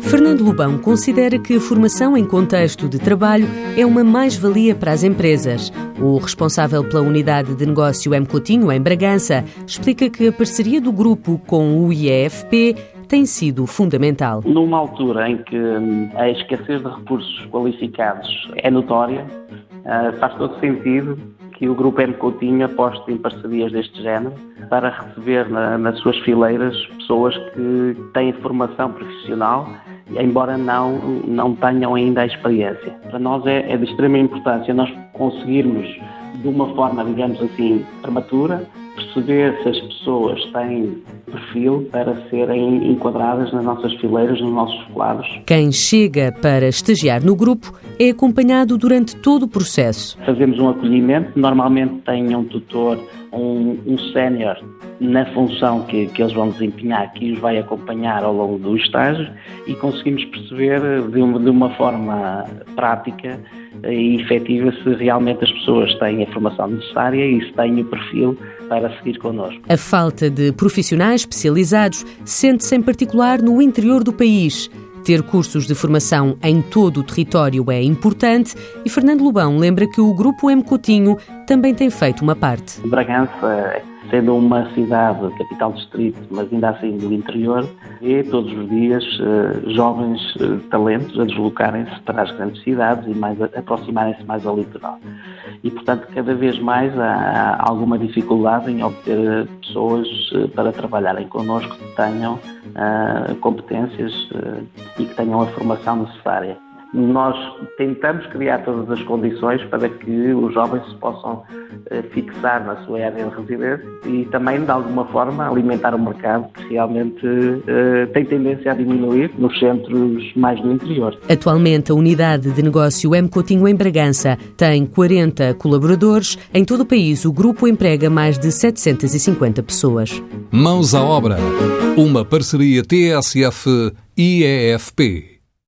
Fernando Lobão considera que a formação em contexto de trabalho é uma mais-valia para as empresas. O responsável pela unidade de negócio M. Coutinho, em Bragança, explica que a parceria do grupo com o IEFP tem sido fundamental. Numa altura em que hum, a escassez de recursos qualificados é notória, ah, faz todo sentido que o Grupo M Coutinho aposte em parcerias deste género para receber na, nas suas fileiras pessoas que têm formação profissional, embora não, não tenham ainda a experiência. Para nós é, é de extrema importância nós conseguirmos, de uma forma, digamos assim, prematura, perceber se as pessoas têm perfil para serem enquadradas nas nossas fileiras, nos nossos quadros. Quem chega para estagiar no grupo é acompanhado durante todo o processo. Fazemos um acolhimento, normalmente tem um tutor, um, um sénior na função que, que eles vão desempenhar, que os vai acompanhar ao longo do estágio e conseguimos perceber de uma, de uma forma prática e efetiva se realmente as pessoas têm a formação necessária e se têm o perfil para seguir connosco. A falta de profissionais especializados sente-se em particular no interior do país. Ter cursos de formação em todo o território é importante e Fernando Lobão lembra que o Grupo M Coutinho também tem feito uma parte. Bragança sendo uma cidade, capital distrito, mas ainda assim do interior, vê todos os dias uh, jovens uh, talentos a deslocarem-se para as grandes cidades e mais aproximarem-se mais ao litoral. E, portanto, cada vez mais há, alguma dificuldade em obter eh, pessoas para trabalharem connosco que tenham competências e que tenham a formação necessária nós tentamos criar todas as condições para que os jovens se possam eh, fixar na sua área de residência e também, de alguma forma, alimentar o mercado que realmente uh, tem tendência a diminuir nos centros mais do interior. Atualmente, a unidade de negócio M Coutinho em Bragança tem 40 colaboradores. Em todo o país, o grupo emprega mais de 750 pessoas. Mãos à obra. Uma parceria TSF-IEFP.